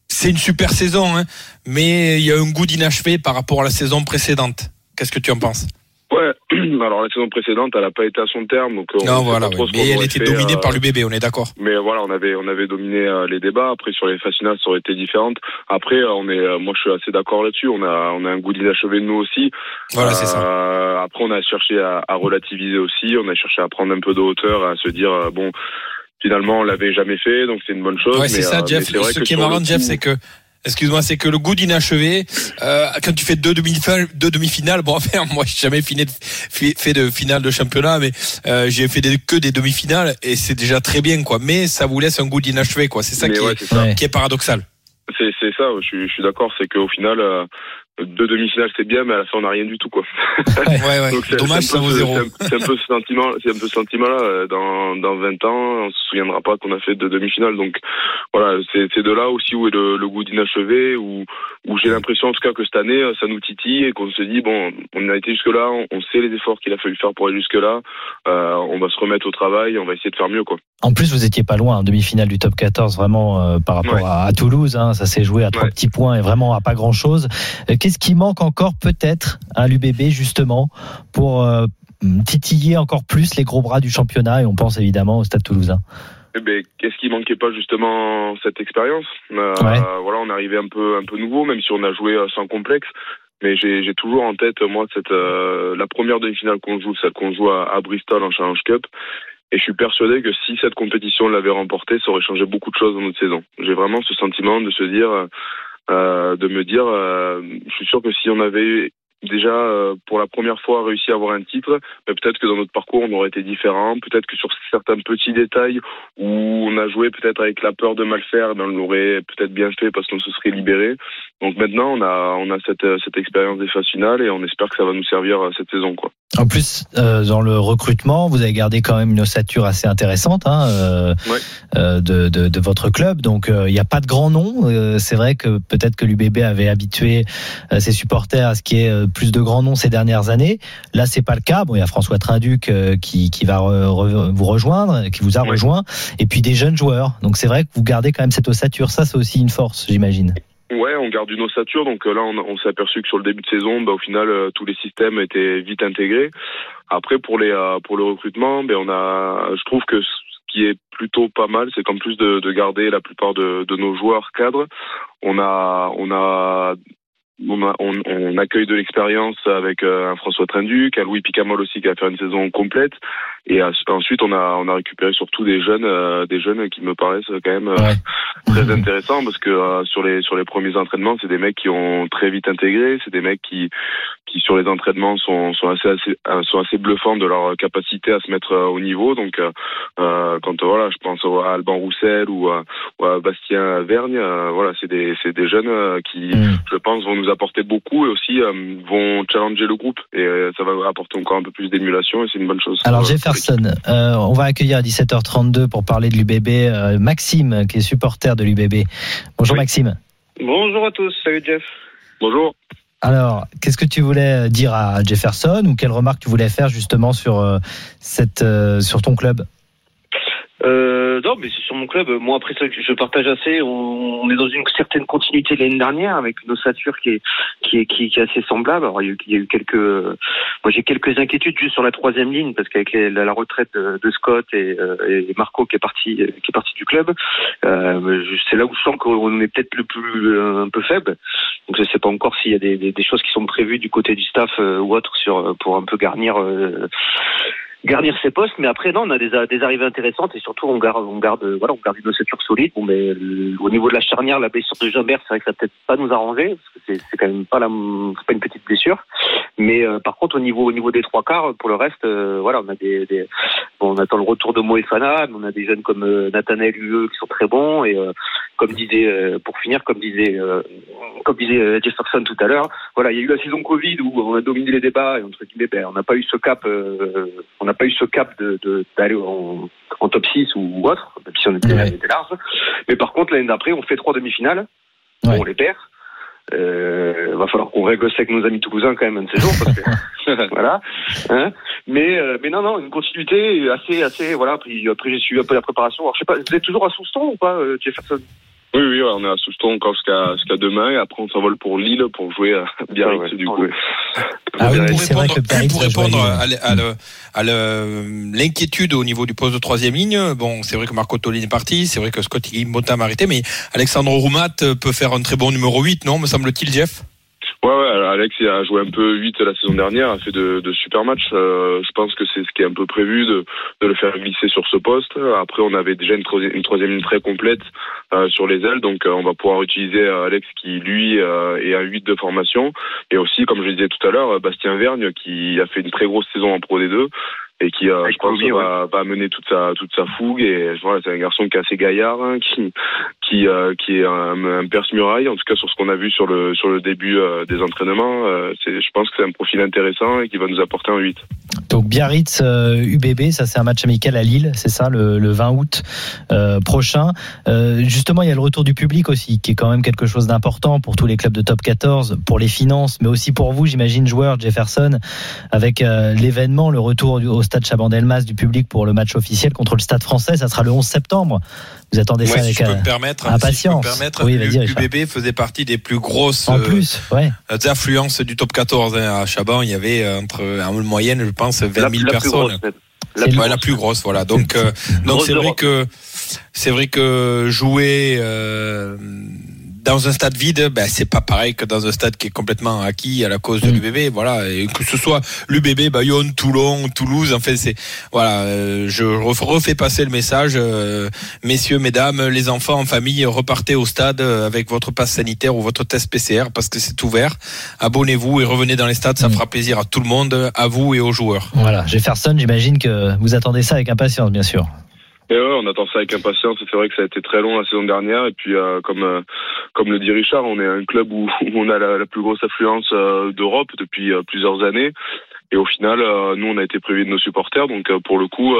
C'est une super saison, hein, mais il y a un goût d'inachevé par rapport à la saison précédente. Qu'est-ce que tu en penses? Ouais, alors la saison précédente, elle n'a pas été à son terme, donc euh, on Non, voilà, ouais. mais elle était fait, dominée euh, par l'UBB, on est d'accord. Mais voilà, on avait on avait dominé euh, les débats. Après sur les finales, ça aurait été différent. Après, euh, on est, euh, moi je suis assez d'accord là-dessus. On a on a un goût d'inachevé nous aussi. Voilà, c'est ça. Après, on a cherché à, à relativiser aussi. On a cherché à prendre un peu de hauteur, à se dire bon, finalement on l'avait jamais fait, donc c'est une bonne chose. Ouais, c'est ça, euh, Jeff. vrai Ce qui est marrant, Jeff, c'est que, excuse-moi, c'est que le goût d'inachevé, euh, quand tu fais deux demi-finales, deux demi-finales, bon, enfin, moi, j'ai jamais fini de, fait de finale de championnat, mais euh, j'ai fait des, que des demi-finales et c'est déjà très bien, quoi. Mais ça vous laisse un goût d'inachevé, quoi. C'est ça, Mais qui, ouais, est, c'est ça. Ouais. qui est paradoxal. C'est c'est ça. Je suis je suis d'accord. C'est qu'au final. euh, deux demi-finales c'est bien mais à la fin on n'a rien du tout quoi. Ouais, ouais. Donc, c'est- Dommage, ça un peu vaut ce- zéro. C'est un, peu ce sentiment, c'est un peu ce sentiment-là. Dans, dans 20 ans, on se souviendra pas qu'on a fait deux demi-finales. Donc, voilà, c'est c'est de là aussi où est le, le goût d'inachevé, où, où j'ai l'impression en tout cas que cette année, ça nous titille et qu'on se dit, bon, on a été jusque-là, on, on sait les efforts qu'il a fallu faire pour aller jusque-là, euh, on va se remettre au travail, on va essayer de faire mieux, quoi. En plus, vous étiez pas loin, en demi-finale du top 14, vraiment euh, par rapport Ouais. à, à Toulouse. hein, ça s'est joué à trois petits points et vraiment à pas grand-chose. Euh, Qu'est-ce qui manque encore peut-être à l'UBB justement pour euh, titiller encore plus les gros bras du championnat? Et on pense évidemment au Stade Toulousain. Eh ben, qu'est-ce qui manquait pas justement cette expérience? Euh, Ouais. Voilà, on arrivait un peu un peu nouveau, même si on a joué euh, sans complexe. Mais j'ai toujours en tête moi cette euh, la première demi-finale qu'on joue, celle qu'on joue à, à Bristol en Challenge Cup. Et je suis persuadé que si cette compétition l'avait remportée, ça aurait changé beaucoup de choses dans notre saison. J'ai vraiment ce sentiment de se dire, euh, euh, de me dire, euh, je suis sûr que si on avait déjà euh, pour la première fois réussi à avoir un titre, mais peut-être que dans notre parcours on aurait été différent. Peut-être que sur certains petits détails où on a joué peut-être avec la peur de mal faire, ben on l'aurait peut-être bien fait parce qu'on se serait libéré. Donc maintenant on a on a cette euh, cette expérience des phases finales et on espère que ça va nous servir euh, cette saison quoi. En plus, euh, dans le recrutement, vous avez gardé quand même une ossature assez intéressante hein, euh, Ouais. euh, de, de, de votre club. Donc, il n'y a pas de grands noms. Euh, c'est vrai que peut-être que l'UBB avait habitué ses supporters à ce qu'il y ait euh, plus de grands noms ces dernières années. Là, c'est pas le cas. Bon, il y a François Trinduc qui, qui va re- re- vous rejoindre, qui vous a Ouais. rejoint, et puis des jeunes joueurs. Donc, c'est vrai que vous gardez quand même cette ossature. Ça, c'est aussi une force, j'imagine. Ouais, on garde une ossature. Donc euh, là, on, s'est aperçu que sur le début de saison, bah, au final, euh, tous les systèmes étaient vite intégrés. Après, pour les euh, pour le recrutement, ben on a, je trouve que ce qui est plutôt pas mal, c'est qu'en plus de, de garder la plupart de, de nos joueurs cadres, on a on a on, on, accueille de l'expérience avec euh, un François Trinduc, un Louis Picamol aussi qui a fait une saison complète, et ensuite on a on a récupéré surtout des jeunes euh, des jeunes qui me paraissent quand même euh, Ouais. très intéressant parce que euh, sur les sur les premiers entraînements, c'est des mecs qui ont très vite intégré, c'est des mecs qui qui sur les entraînements sont sont assez, assez sont assez bluffants de leur capacité à se mettre au niveau. Donc euh, quand voilà, je pense à Alban Roussel ou à, ou à Bastien Vergne, euh, voilà, c'est des c'est des jeunes qui Mm. je pense vont nous apporter beaucoup et aussi euh, vont challenger le groupe et euh, ça va apporter encore un peu plus d'émulation et c'est une bonne chose. Alors pour Jefferson, euh, on va accueillir à 17h32 pour parler de l'UBB euh, Maxime, qui est supporter de l'UBB. Bonjour Oui. Maxime. Bonjour à tous, salut Jeff. Bonjour. Alors, qu'est-ce que tu voulais dire à Jefferson ou quelle remarque tu voulais faire justement sur euh, cette euh, sur ton club? Euh, non, mais c'est sur mon club. Moi, après ça, je partage assez. On, est dans une certaine continuité l'année dernière avec une ossature qui est qui est qui, est assez semblable. Alors, il y a eu, y a eu quelques, moi j'ai quelques inquiétudes juste sur la troisième ligne parce qu'avec la, la retraite de, Scott et, euh, et Marco qui est parti qui est parti du club, euh, c'est là où je sens qu'on est peut-être le plus euh, un peu faible. Donc je sais pas encore s'il y a des, des, des choses qui sont prévues du côté du staff euh, ou autre sur pour un peu garnir. Euh, garnir ses postes. Mais après, non, on a des, des arrivées intéressantes et surtout, on garde, on garde, voilà, on garde une ossature solide. Bon, mais le- au niveau de la charnière, la blessure de Jambert, c'est vrai que ça peut-être pas nous arranger parce que c'est, quand même pas la, pas une petite blessure. Mais euh, par contre, au niveau, au niveau des trois quarts, pour le reste, euh, voilà, on a des, des- bon, on attend le retour de Moefana, mais on a des jeunes comme euh, Nathanaël Hueux qui sont très bons et euh, comme disait, euh, pour finir, comme disait, euh, comme disait euh, Jefferson tout à l'heure, voilà, il y a eu la saison Covid où on a dominé les débats et entre guillemets, ben, on n'a pas eu ce cap, euh, on n'a pas eu ce cap de, de- d'aller en, en top 6 ou autre, même si on était, Ouais. on était large. Mais par contre, l'année d'après, on fait trois demi-finales, Ouais. on les perd. Euh, va falloir qu'on règle ça avec nos amis toulousains quand même un de ces jours parce que voilà. Hein mais euh, mais non non une continuité assez assez voilà. Puis après j'ai suivi un peu la préparation. Alors je sais pas, vous êtes toujours à Souston ou pas, euh, Jefferson? Oui, oui, ouais, on est à Souston encore jusqu'à jusqu'à demain et après on s'envole pour Lille pour jouer à Biarritz Ah ouais, du coup. ouais. Ah oui, pour c'est vrai répondre, que Biarritz pour répondre à le- l'inquiétude au niveau du poste de troisième ligne, bon, c'est vrai que Marco Tolin est parti, c'est vrai que Scott Motin m'a arrêté, mais Alexandre Roumat peut faire un très bon numéro 8, non, me semble-t-il, Jeff? Ouais, ouais, Alex a joué un peu 8 la saison dernière, a fait de, super matchs. Euh, je pense que c'est ce qui est un peu prévu de, le faire glisser sur ce poste. Après, on avait déjà une, une troisième ligne très complète euh, sur les ailes, donc euh, on va pouvoir utiliser Alex qui, lui, est un 8 de formation. Et aussi, comme je le disais tout à l'heure, Bastien Vergne qui a fait une très grosse saison en Pro D2 et qui, euh, je pense, Kobe, va, va amener toute sa, toute sa fougue. Et voilà, c'est un garçon qui est assez gaillard, hein, qui, qui, euh, qui est un, un perce-muraille, en tout cas sur ce qu'on a vu sur le, sur le début euh, des entraînements. Euh, c'est, je pense que c'est un profil intéressant et qui va nous apporter un 8. Donc Biarritz euh, UBB, ça c'est un match amical à Lille, c'est ça, le, le 20 août euh, prochain. Euh, justement, il y a le retour du public aussi, qui est quand même quelque chose d'important pour tous les clubs de top 14, pour les finances, mais aussi pour vous, j'imagine, joueurs Jefferson, avec euh, l'événement, le retour du- au stade Chabandelmas du public pour le match officiel contre le stade français, ça sera le 11 septembre. Vous attendez ça si avec je peux euh, me permettre, impatience. si je peux me permettre, Oui, l'UBB faisait partie des plus grosses en euh, plus, ouais. affluences du top 14. hein. À Chaban, il y avait euh, entre en moyenne, je pense, 20 000 la, la plus personnes. grosse. La plus Ouais, grosse. la plus grosse, voilà. Donc, euh, donc c'est vrai que c'est vrai que jouer euh, dans un stade vide, ben c'est pas pareil que dans un stade qui est complètement acquis à la cause de Mm. l'UBB, voilà. Et que ce soit l'UBB, Bayonne, Toulon, Toulouse, en fait, c'est voilà. euh, je ref- refais passer le message, euh, messieurs, mesdames, les enfants en famille, repartez au stade euh, avec votre passe sanitaire ou votre test PCR parce que c'est ouvert. Abonnez-vous et revenez dans les stades, ça Mm. fera plaisir à tout le monde, à vous et aux joueurs. Voilà, Jefferson, j'imagine que vous attendez ça avec impatience, bien sûr. Et ouais, on attend ça avec impatience. C'est vrai que ça a été très long la saison dernière. Et puis, euh, comme euh, comme le dit Richard, on est un club où, on a la, plus grosse affluence euh, d'Europe depuis plusieurs années. Et au final, nous, on a été prévus de nos supporters. Donc, pour le coup,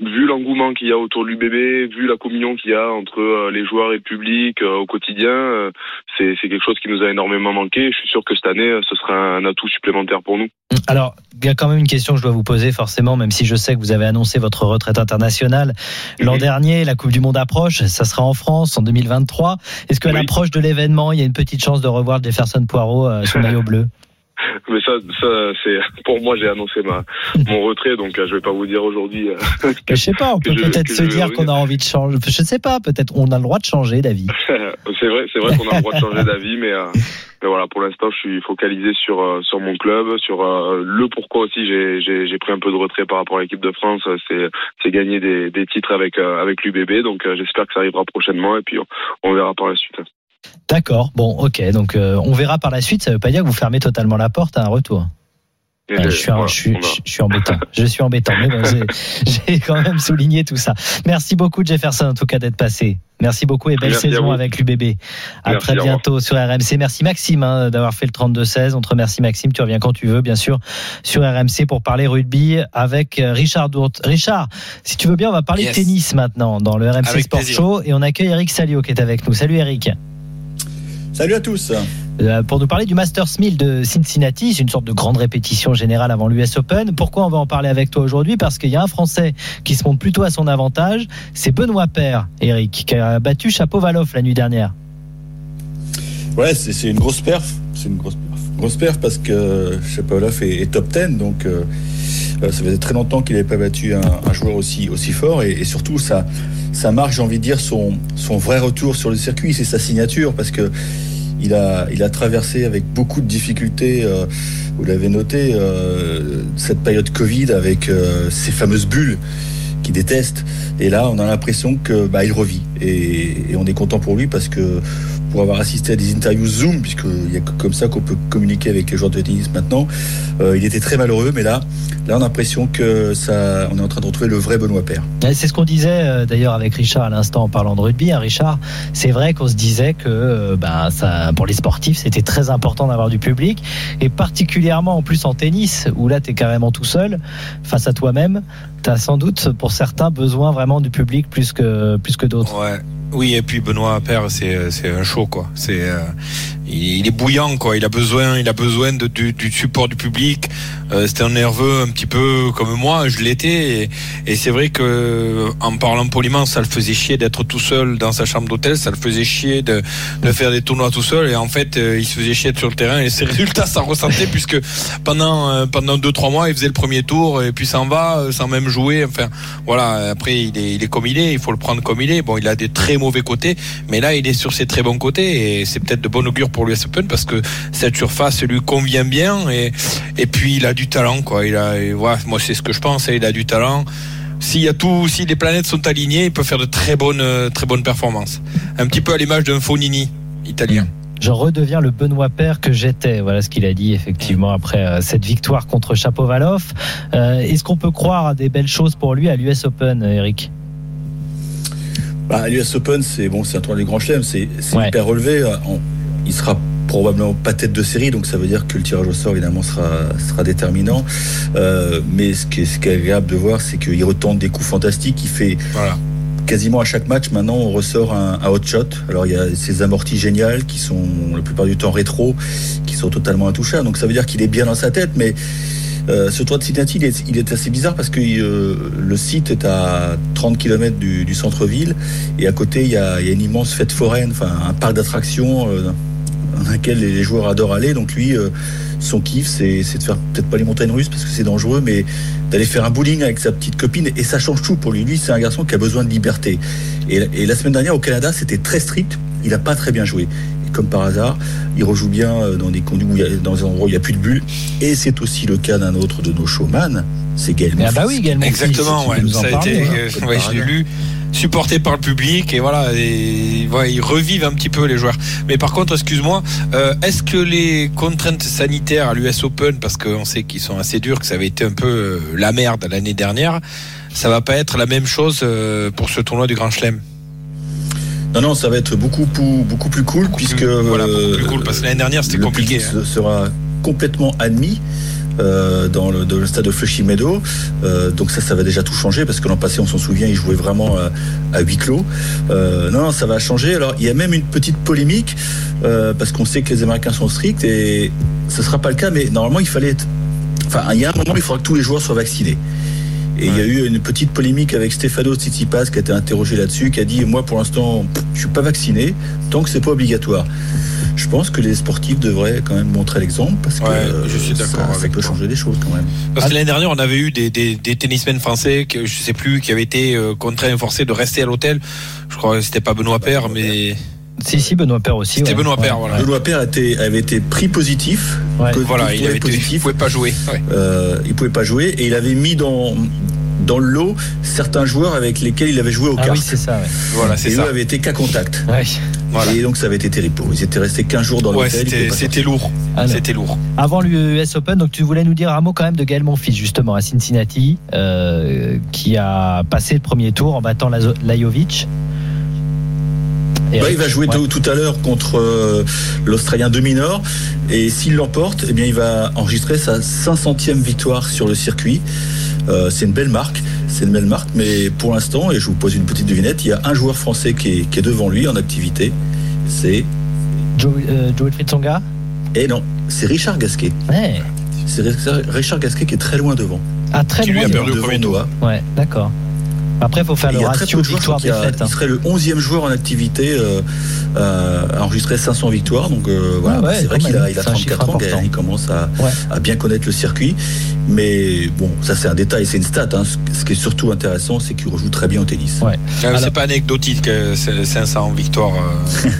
vu l'engouement qu'il y a autour de l'UBB, vu la communion qu'il y a entre euh, les joueurs et le public euh, au quotidien, euh, c'est quelque chose qui nous a énormément manqué. Je suis sûr que cette année, ce sera un atout supplémentaire pour nous. Alors, il y a quand même une question que je dois vous poser forcément, même si je sais que vous avez annoncé votre retraite internationale l'an dernier. La Coupe du Monde approche, ça sera en France en 2023. Est-ce qu'à Oui. l'approche de l'événement, il y a une petite chance de revoir Jefferson Poirot sous maillot bleu? Mais ça, ça c'est pour moi, j'ai annoncé ma mon retrait, donc euh, je vais pas vous dire aujourd'hui. euh, Je sais pas, on peut peut-être se dire qu'on a envie de changer. Je sais pas, peut-être on a le droit de changer d'avis. c'est vrai, c'est vrai qu'on a le droit de changer d'avis, mais, euh, mais voilà, pour l'instant, je suis focalisé sur euh, sur mon club, sur euh, le pourquoi aussi j'ai j'ai pris un peu de retrait par rapport à l'équipe de France. C'est c'est gagner des des titres avec euh, avec l'UBB, donc euh, j'espère que ça arrivera prochainement et puis on, on verra par la suite. D'accord, bon, ok, donc euh, on verra par la suite. Ça veut pas dire que vous fermez totalement la porte à un retour. Et, euh, je, suis, un- voilà, je, suis, on verra. je suis embêtant. Je suis embêtant. Mais bon, j'ai- quand même souligné tout ça. Merci beaucoup, Jefferson, en tout cas, d'être passé. Merci beaucoup et belle Merci saison avec l'UBB. À Merci, très bientôt sur RMC. Merci Maxime hein, d'avoir fait le 32-16. On te remercie Maxime. Tu reviens quand tu veux, bien sûr, sur RMC pour parler rugby avec euh, Richard Dourte. Richard, si tu veux bien, on va parler Yes. tennis maintenant dans le RMC Avec Sport plaisir. Show et on accueille Eric Salio qui est avec nous. Salut Eric. Salut à tous. Euh, pour nous parler du Masters 1000 de Cincinnati. C'est une sorte de grande répétition générale avant l'US Open. Pourquoi on va en parler avec toi aujourd'hui? Parce qu'il y a un Français qui se montre plutôt à son avantage. C'est Benoît Paire, Eric, qui a battu Chapovalov la nuit dernière. Ouais, c'est une grosse perf. C'est une grosse perf. Grosse perf parce que Chapovalov est, est top 10, donc euh, euh, ça faisait très longtemps qu'il n'avait pas battu un, un joueur aussi, aussi fort. Et, et surtout, ça, ça marque, j'ai envie de dire, son, son vrai retour sur le circuit. C'est sa signature parce que il a, traversé avec beaucoup de difficultés euh, vous l'avez noté, euh, cette période Covid avec euh, ces fameuses bulles qu'il déteste. Et là, on a l'impression que bah, revit. Et on est content pour lui parce que pour avoir assisté à des interviews Zoom, puisqu'il y a que comme ça qu'on peut communiquer avec les joueurs de tennis maintenant, euh, il était très malheureux. Mais là, là, on a l'impression que ça, on est en train de retrouver le vrai Benoît Père. C'est ce qu'on disait euh, d'ailleurs avec Richard à l'instant en parlant de rugby. hein, Richard, c'est vrai qu'on se disait que ben, ça, pour les sportifs, c'était très important d'avoir du public. Et particulièrement en plus en tennis, où là, tu es carrément tout seul face à toi-même. Tu as sans doute pour certains besoin vraiment du public plus que, plus que d'autres. Ouais. Oui, et puis Benoît Père, c'est c'est un show quoi. C'est euh, il, est bouillant quoi. Il a besoin, il a besoin du, du support du public. Euh, C'était un nerveux un petit peu comme moi, je l'étais. Et, et c'est vrai que en parlant poliment, ça le faisait chier d'être tout seul dans sa chambre d'hôtel. Ça le faisait chier de, de faire des tournois tout seul. Et en fait, euh, il se faisait chier sur le terrain. Et ses résultats, ça ressentait puisque pendant euh, pendant deux trois mois, il faisait le premier tour et puis s'en va euh, sans même jouer. Enfin, voilà. Après, il est il est comme il est. Il faut le prendre comme il est. Bon, il a des très mauvais côtés, mais là, il est sur ses très bons côtés et c'est peut-être de bon augure pour l'US Open parce que cette surface lui convient bien et et puis il a du talent quoi. Il a et voilà, moi c'est ce que je pense. hein, Il a du talent. S'il y a tout, si les planètes sont alignées, il peut faire de très bonnes euh, très bonnes performances. Un petit peu à l'image d'un Fonini italien. Je redeviens le Benoît Père que j'étais. Voilà ce qu'il a dit effectivement après euh, cette victoire contre Chapovalov. Euh, Est-ce qu'on peut croire à des belles choses pour lui à l'US Open, Eric? Bah, l'US Open, c'est bon, c'est un tournoi du Grand Chelem, c'est Ouais. hyper relevé. On- il sera probablement pas tête de série, donc ça veut dire que le tirage au sort évidemment sera, sera déterminant. Euh, mais ce qui, est, ce qui est agréable de voir, c'est qu'il retente des coups fantastiques. Il fait Voilà. quasiment à chaque match. Maintenant, on ressort un, un hot shot. Alors il y a ces amortis géniales qui sont la plupart du temps rétro, qui sont totalement intouchables. Donc ça veut dire qu'il est bien dans sa tête, mais euh, ce toit de Cincinnati, il est, il est assez bizarre parce que euh, le site est à 30 km du, du centre-ville et à côté il y, a, il y a une immense fête foraine, enfin un parc d'attractions euh, dans lequel les joueurs adorent aller. Donc lui, euh, son kiff, c'est c'est de faire peut-être pas les montagnes russes parce que c'est dangereux, mais d'aller faire un bowling avec sa petite copine et ça change tout pour lui. Lui, c'est un garçon qui a besoin de liberté. Et, et la semaine dernière au Canada, c'était très strict. Il a pas très bien joué. Et comme par hasard, il rejoue bien euh, dans des conduits où il y a, dans des endroits où il n'y a plus de bulles. Et c'est aussi le cas d'un autre de nos showman, c'est Gaël Ah bah oui, Gaël Exactement, tu ouais. Ça a été, hein. euh, Comme ouais, par je l'ai hasard. lu, supporté par le public et voilà, et, voilà, ils revivent un petit peu les joueurs. Mais par contre, excuse-moi, euh, est-ce que les contraintes sanitaires à l'US Open, parce qu'on sait qu'ils sont assez durs, que ça avait été un peu euh, la merde l'année dernière, ça va pas être la même chose euh, pour ce tournoi du Grand Chelem? Non, non, ça va être beaucoup, plus- beaucoup plus cool puisque plus- voilà, beaucoup plus cool, parce que l'année dernière, c'était compliqué, hein. se- sera complètement admis. Euh, dans, le, stade de Flushing Meadow. Euh, donc ça, ça va déjà tout changer parce que l'an passé, on s'en souvient, ils jouaient vraiment à, à huis clos. Euh, non, non, ça va changer. Alors, il y a même une petite polémique euh, parce qu'on sait que les Américains sont stricts et ce sera pas le cas, mais normalement, il fallait être... Enfin, il y a un moment, il faudra que tous les joueurs soient vaccinés. Et il y a eu une petite polémique avec Stefano Tsitsipas qui a été interrogé là-dessus, qui a dit moi pour l'instant je suis pas vacciné tant que c'est pas obligatoire. Je pense que les sportifs devraient quand même montrer l'exemple parce que Ouais, euh, je suis d'accord ça, ça avec peut toi. changer des choses quand même. Parce que l'année dernière, on avait eu des, des, des tennismen français, que, je sais plus, qui avaient été euh, contraints et forcés de rester à l'hôtel. Je crois que c'était pas Benoît Père, mais Si, si, Benoît Père aussi. C'était ouais. Benoît Père, voilà. Benoît Père était, avait été pris positif. Ouais. voilà, il avait été, il positif. pouvait pas jouer. Ouais. Euh, il pouvait pas jouer et il avait mis dans dans le lot certains joueurs avec lesquels il avait joué au Ah cartes. oui, c'est ça. Ouais. Voilà, et c'est eux ça. avaient été qu'à contact. Ouais. Voilà. Et donc ça avait été terrible pour eux. Ils étaient restés 15 jours dans Ouais, l'hôtel. c'était lourd. Alors. C'était lourd. Avant l'US Open, donc tu voulais nous dire un mot quand même de Gaël Monfils, justement, à Cincinnati, euh, qui a passé le premier tour en battant Lajovic. Bah, il va jouer ouais. tout, tout à l'heure contre euh, l'Australien de Minor et s'il l'emporte, eh bien il va enregistrer sa 500e victoire sur le circuit. Euh, c'est une belle marque, c'est une belle marque, mais pour l'instant, et je vous pose une petite devinette, il y a un joueur français qui est, qui est devant lui en activité. C'est Joe, euh, et non, c'est Richard Gasquet. Ouais. C'est Richard- Gasquet qui est très loin devant. Ah, très Qui lui loin. a de- perdu au devant premier tour. Noah. Ouais, d'accord. Après, il faut faire Et le il y a très ratio a- victoire-défaite. hein. Il serait le 11e joueur en activité euh, euh, à enregistrer 500 victoires. Donc euh, voilà, Ah ouais, c'est vrai qu'il a, il a C'est un chiffre 34 ans, il commence à, Ouais. à bien connaître le circuit. Mais bon, ça c'est un détail, c'est une stat. Hein. Ce qui est surtout intéressant, c'est qu'il rejoue très bien au tennis. Ouais. Euh, Alors- C'est pas anecdotique, euh, c'est 500 victoires.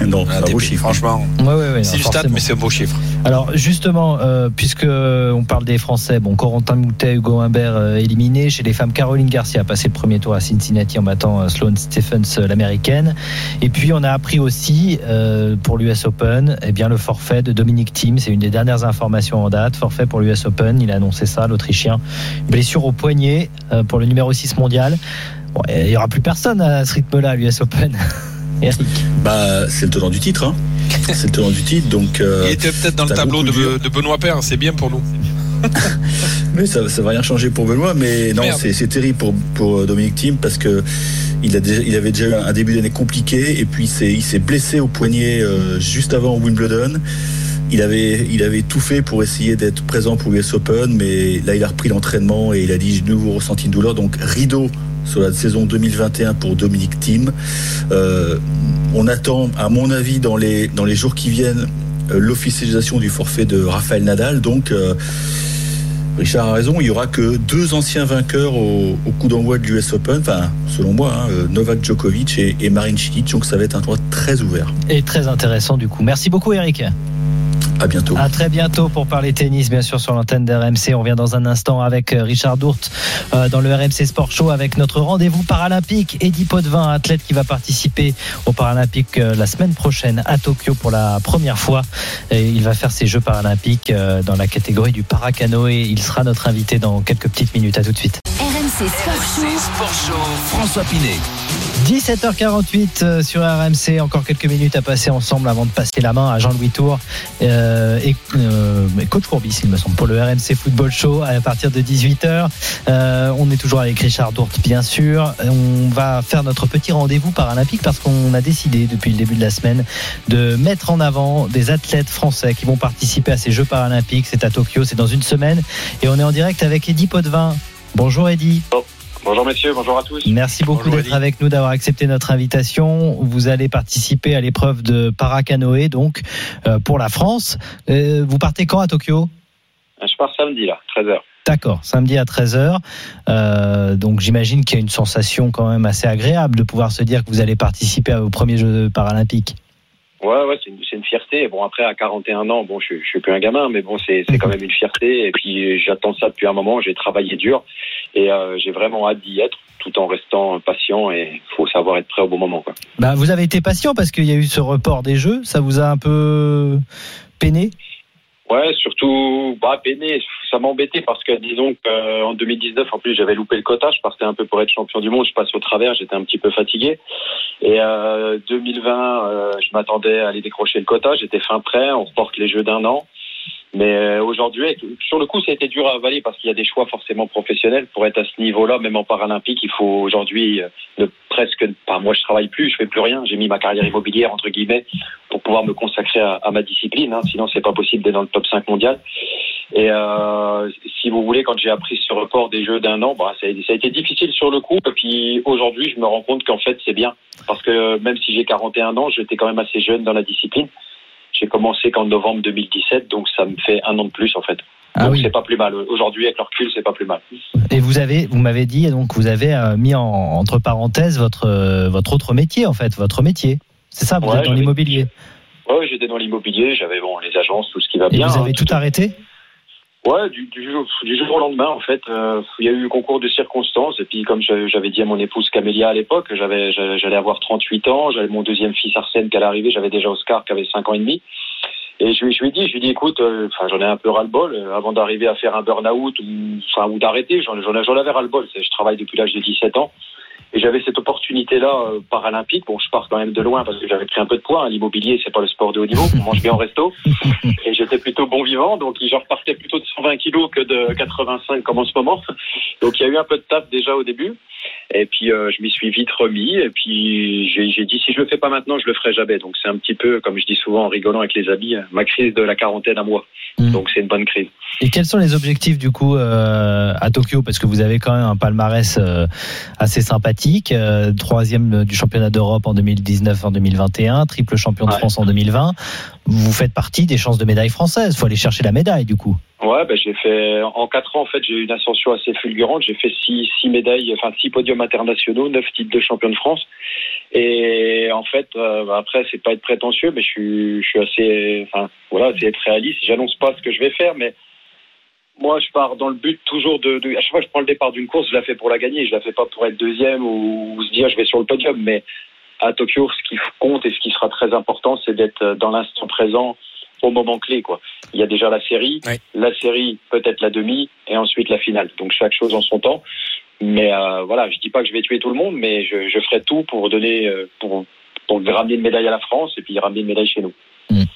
euh, non, à c'est un beau chiffre. Franchement, Ouais, ouais, ouais, c'est une stat, mais c'est un beau chiffre. Alors justement, euh, puisque on parle des Français, bon, Corentin Moutet, Hugo Humbert euh, éliminés. Chez les femmes, Caroline Garcia a passé le premier tour à Cincinnati en battant euh, Sloane Stephens, euh, l'américaine. Et puis on a appris aussi euh, pour l'US Open, eh bien le forfait de Dominique Thiem. C'est une des dernières informations en date. Forfait pour l'US Open. Il a annoncé ça, l'Autrichien. Blessure au poignet euh, pour le numéro 6 mondial. Bon, il y aura plus personne à ce rythme-là, à l'US Open. Eric. Bah, c'est le tenant du titre. Hein. c'est le tenant du titre, donc. euh, Il était peut-être dans le tableau de, Benoît Père, c'est bien pour nous. Mais ça, ça va rien changer pour Benoît, mais non, c'est terrible pour, pour euh, Dominique Thiem parce que il, a déjà, il avait déjà eu un début d'année compliqué et puis il s'est blessé au poignet euh, juste avant Wimbledon. Il avait, il avait tout fait pour essayer d'être présent pour l'US Open, mais là il a repris l'entraînement et il a dit de nouveau ressenti une douleur. Donc rideau sur la saison 2021 pour Dominique Thiem. Euh, on attend, à mon avis, dans les, dans les jours qui viennent, euh, l'officialisation du forfait de Raphaël Nadal. Donc euh, Richard a raison, il y aura que deux anciens vainqueurs au, coup d'envoi de l'US Open, enfin selon moi, hein, Novak Djokovic et, et Marin Cilic, donc ça va être un tournoi très ouvert. Et très intéressant du coup. Merci beaucoup Eric. À bientôt. À très bientôt pour parler tennis, bien sûr, sur l'antenne d'RMC. On revient dans un instant avec euh, Richard Dourte euh, dans le RMC Sport Show avec notre rendez-vous paralympique. Eddie Potvin, athlète qui va participer aux Paralympiques euh, la semaine prochaine à Tokyo pour la première fois. Et il va faire ses Jeux paralympiques euh, dans la catégorie du paracanoë. Il sera notre invité dans quelques petites minutes. À tout de suite. RMC Sport Show. RMC Sport Show. François Pinet. 17h48 euh, sur RMC, encore quelques minutes à passer ensemble avant de passer la main à Jean-Louis Tour euh, et euh, coach Courbis, il me semble, pour le RMC Football Show à partir de 18h. Euh, on est toujours avec Richard Dourte, bien sûr. On va faire notre petit rendez-vous paralympique parce qu'on a décidé depuis le début de la semaine de mettre en avant des athlètes français qui vont participer à ces Jeux paralympiques. C'est à Tokyo, c'est dans une semaine et on est en direct avec Eddie Potvin. Bonjour Eddie. Bonjour messieurs, bonjour à tous. Merci beaucoup d'être avec nous, d'avoir accepté notre invitation. Vous allez participer à l'épreuve de paracanoë, donc euh, pour la France. Euh, vous partez quand à Tokyo? Je pars samedi là, 13h. D'accord, samedi à 13h. Euh, donc j'imagine qu'il y a une sensation quand même assez agréable de pouvoir se dire que vous allez participer aux premiers Jeux paralympiques. Ouais, ouais, c'est une, fierté. Bon, après, à 41 ans, bon, je, suis plus un gamin, mais bon, c'est quand même une fierté. Et puis, j'attends ça depuis un moment. J'ai travaillé dur et euh, j'ai vraiment hâte d'y être, tout en restant patient. Et faut savoir être prêt au bon moment, quoi. Bah, vous avez été patient parce qu'il y a eu ce report des Jeux. Ça vous a un peu peiné? Ouais, surtout, bah, peiné. Ça m'embêtait parce que, disons qu'en 2019, en plus, j'avais loupé le quota. Je partais un peu pour être champion du monde. Je passe au travers. J'étais un petit peu fatigué. Et euh, 2020, euh, je m'attendais à aller décrocher le quota. J'étais fin prêt. On reporte les jeux d'un an. Mais euh, aujourd'hui, sur le coup, ça a été dur à avaler parce qu'il y a des choix forcément professionnels. Pour être à ce niveau-là, même en paralympique, il faut aujourd'hui euh, ne presque pas. Moi, je travaille plus, je fais plus rien. J'ai mis ma carrière immobilière entre guillemets pour pouvoir me consacrer à, ma discipline. Hein. Sinon, c'est pas possible d'être dans le top 5 mondial. Et euh, si vous voulez, quand j'ai appris ce report des Jeux d'un an, bah, ça a été difficile sur le coup. Et puis aujourd'hui, je me rends compte qu'en fait, c'est bien parce que même si j'ai 41 ans, j'étais quand même assez jeune dans la discipline. J'ai commencé qu'en novembre 2017, donc ça me fait un an de plus en fait. Ah donc oui. c'est pas plus mal. Aujourd'hui, avec le recul, c'est pas plus mal. Et vous avez, vous m'avez dit, donc vous avez euh, mis en, entre parenthèses votre euh, votre autre métier en fait, votre métier. C'est ça, vous Ouais, êtes dans l'immobilier. Ouais, j'étais dans l'immobilier, j'avais bon les agences, tout ce qui va Et bien. vous avez hein, tout arrêté? Ouais, du, du, jour, du jour au lendemain, en fait, euh, il y a eu un concours de circonstances. Et puis, comme j'avais dit à mon épouse Camélia à l'époque, j'avais, j'allais avoir 38 ans, j'avais mon deuxième fils Arsène qui allait arriver, j'avais déjà Oscar qui avait 5 ans et demi. Et je, lui- je lui ai dit, je lui ai dit, écoute, euh, enfin, j'en ai un peu ras-le-bol euh, avant d'arriver à faire un burn-out ou, enfin, ou d'arrêter. J'en, j'en, j'en avais ras-le-bol. Je travaille depuis l'âge de 17 ans. Et j'avais cette opportunité-là euh, paralympique. Bon, je pars quand même de loin parce que j'avais pris un peu de poids. hein. L'immobilier, c'est pas le sport de haut niveau. On mange bien au resto. Et j'étais plutôt bon vivant. Donc, je repartais plutôt de 120 kilos que de 85 comme en ce moment. Donc, il y a eu un peu de taf déjà au début. Et puis, euh, je m'y suis vite remis. Et puis, j'ai, dit, si je le fais pas maintenant, je le ferai jamais. Donc, c'est un petit peu, comme je dis souvent en rigolant avec les amis, euh, ma crise de la quarantaine à moi. Mm. Donc, c'est une bonne crise. Et quels sont les objectifs du coup euh, à Tokyo? Parce que vous avez quand même un palmarès assez sympathique, euh, troisième du championnat d'Europe en 2019, en 2021, triple champion de Ouais. France en 2020. vous faites partie des chances de médaille françaises. faut aller chercher la médaille du coup. Ouais, ben j'ai fait en quatre ans en fait j'ai eu une ascension assez fulgurante. J'ai fait six, six médailles, enfin six podiums internationaux, neuf titres de champion de France. Et en fait euh, après c'est pas être prétentieux, mais je suis je suis assez, enfin voilà, c'est être réaliste. J'annonce pas ce que je vais faire, mais moi, je pars dans le but toujours de, de, À chaque fois que je prends le départ d'une course, je la fais pour la gagner. Je la fais pas pour être deuxième ou, ou se dire je vais sur le podium. Mais à Tokyo, ce qui compte et ce qui sera très important, c'est d'être dans l'instant présent au moment clé. Quoi. Il y a déjà la série, la série, peut-être la demi, et ensuite la finale. Donc chaque chose en son temps. Mais euh, voilà, je dis pas que je vais tuer tout le monde, mais je, je ferai tout pour donner, euh, pour, pour ramener une médaille à la France et puis ramener une médaille chez nous.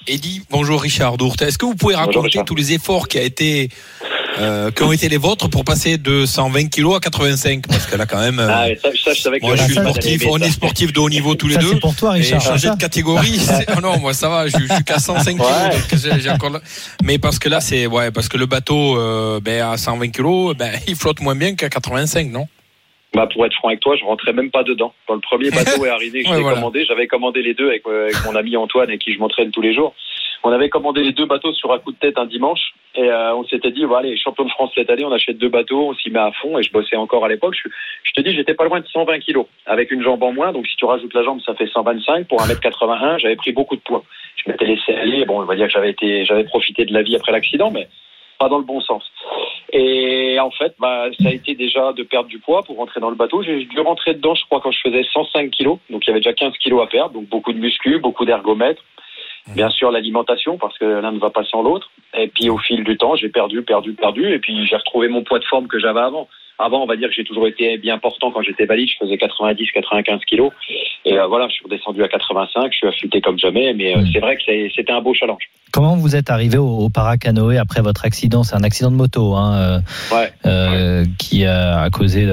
Eddie, bonjour Richard Dourte. Est-ce que vous pouvez raconter tous les efforts qui, a été, euh, qui ont été les vôtres pour passer de 120 kilos à 85 Parce que là, quand même. euh, Ah, ça, ça, je savais que moi, je suis sportif, on est sportif de haut niveau tous les Ça, deux. c'est pour toi, Richard, Et changer ça. de catégorie, c'est- oh non, moi ça va, je, je suis qu'à 105 kilos. Ouais. donc encore Mais parce que là, c'est ouais, parce que le bateau, euh, ben, à 120 kilos, ben, il flotte moins bien qu'à 85, non? Bah, pour être franc avec toi, je rentrais même pas dedans. Quand le premier bateau est arrivé, que je Ouais, voilà. commandé, j'avais commandé les deux avec, euh, avec mon ami Antoine avec qui je m'entraîne tous les jours. On avait commandé les deux bateaux sur un coup de tête un dimanche et euh, on s'était dit, voilà, allez, champion de France cette année, on achète deux bateaux, on s'y met à fond et je bossais encore à l'époque. Je, je te dis, j'étais pas loin de 120 kilos avec une jambe en moins, donc si tu rajoutes la jambe, ça fait 125 pour 1m81. J'avais pris beaucoup de poids. Je m'étais laissé aller. Bon, on va dire que j'avais été, j'avais profité de la vie après l'accident, mais pas dans le bon sens. Et en fait, bah, ça a été déjà de perdre du poids pour rentrer dans le bateau. J'ai dû rentrer dedans, je crois, quand je faisais 105 kilos. Donc il y avait déjà 15 kilos à perdre. Donc beaucoup de muscu, beaucoup d'ergomètres. Bien sûr, l'alimentation, parce que l'un ne va pas sans l'autre. Et puis au fil du temps, j'ai perdu, perdu, perdu. Et puis j'ai retrouvé mon poids de forme que j'avais avant. Avant, on va dire que j'ai toujours été bien portant quand j'étais valide. Je faisais 90, 95 kilos. Et euh, voilà, je suis redescendu à 85. Je suis affûté comme jamais. Mais euh, c'est vrai que c'était un beau challenge. Comment vous êtes arrivé au, au paracanoë après votre accident? C'est un accident de moto hein, euh, euh, qui a causé.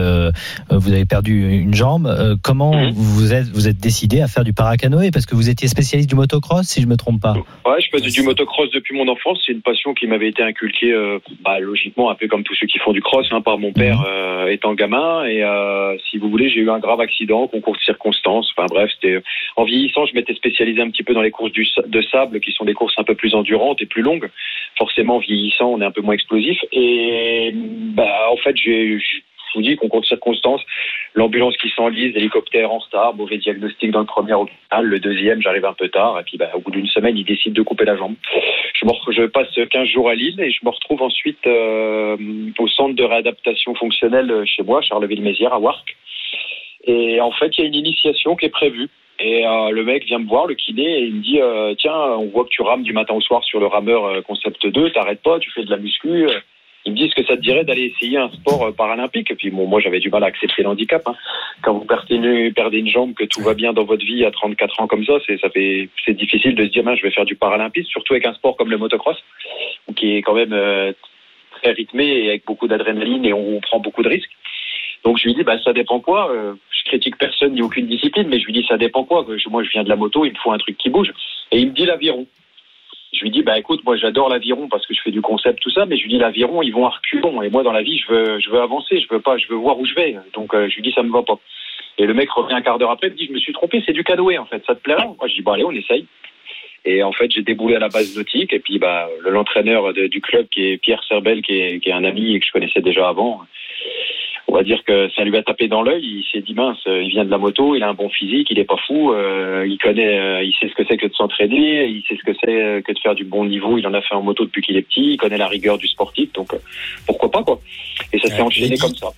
vous avez perdu une jambe. Comment Mhm. vous êtes vous êtes décidé à faire du paracanoë? Parce que vous étiez spécialiste du motocross, si je me trompe pas. Ouais, je faisais du motocross depuis mon enfance. C'est une passion qui m'avait été inculquée, euh, bah, logiquement, un peu comme tous ceux qui font du cross, hein, par mon père euh, étant gamin. Et euh, si vous voulez, j'ai eu un grave accident, concours de circonstances. Enfin bref, c'était en vieillissant, je m'étais spécialisé un petit peu dans les courses du, de sable, qui sont des courses un peu plus endurantes et plus longues. Forcément, vieillissant, on est un peu moins explosif. Et bah, en fait, j'ai je vous dis, concours de circonstances, l'ambulance qui s'enlise, l'hélicoptère en star, mauvais diagnostic dans le premier hôpital, le deuxième, j'arrive un peu tard, et puis bah, au bout d'une semaine, ils décident de couper la jambe. Je, passe 15 jours à Lille et je me retrouve ensuite euh, au centre de réadaptation fonctionnelle chez moi, Charleville-Mézières, à Warc. Et en fait, il y a une initiation qui est prévue. Et euh, le mec vient me voir, le kiné, et il me dit euh, Tiens, on voit que tu rames du matin au soir sur le rameur concept 2, t'arrêtes pas, tu fais de la muscu. Euh. Il me dit Est-ce que ça te dirait d'aller essayer un sport euh, paralympique Et puis bon, moi j'avais du mal à accepter le handicap. hein. Quand vous perdez une, perdez une jambe, que tout va bien dans votre vie à 34 ans comme ça, c'est ça fait c'est difficile de se dire je vais faire du paralympisme, surtout avec un sport comme le motocross, qui est quand même euh, très rythmé et avec beaucoup d'adrénaline et on prend beaucoup de risques. Donc je lui dis bah ça dépend quoi. Euh, je critique personne ni aucune discipline, mais je lui dis ça dépend quoi. Moi je viens de la moto, il me faut un truc qui bouge. Et il me dit l'aviron. Je lui dis bah écoute moi j'adore l'aviron parce que je fais du concept tout ça, mais je lui dis l'aviron ils vont à reculons et moi dans la vie je veux je veux avancer, je veux pas, je veux voir où je vais. Donc euh, je lui dis ça me va pas. Et le mec revient un quart d'heure après, il me dit je me suis trompé, c'est du canoë en fait, ça te plairait Moi je dis bon allez on essaye. Et en fait, j'ai déboulé à la base nautique. Et puis, bah, le- l'entraîneur du club, qui est Pierre Serbel, qui est, qui est un ami et que je connaissais déjà avant, on va dire que ça lui a tapé dans l'œil. Il s'est dit mince, il vient de la moto, il a un bon physique, il est pas fou, euh, il connaît, euh, il sait ce que c'est que de s'entraîner, il sait ce que c'est euh, que de faire du bon niveau. Il en a fait en moto depuis qu'il est petit, il connaît la rigueur du sportif, donc euh, pourquoi pas quoi. Et ça s'est enchaîné comme ça.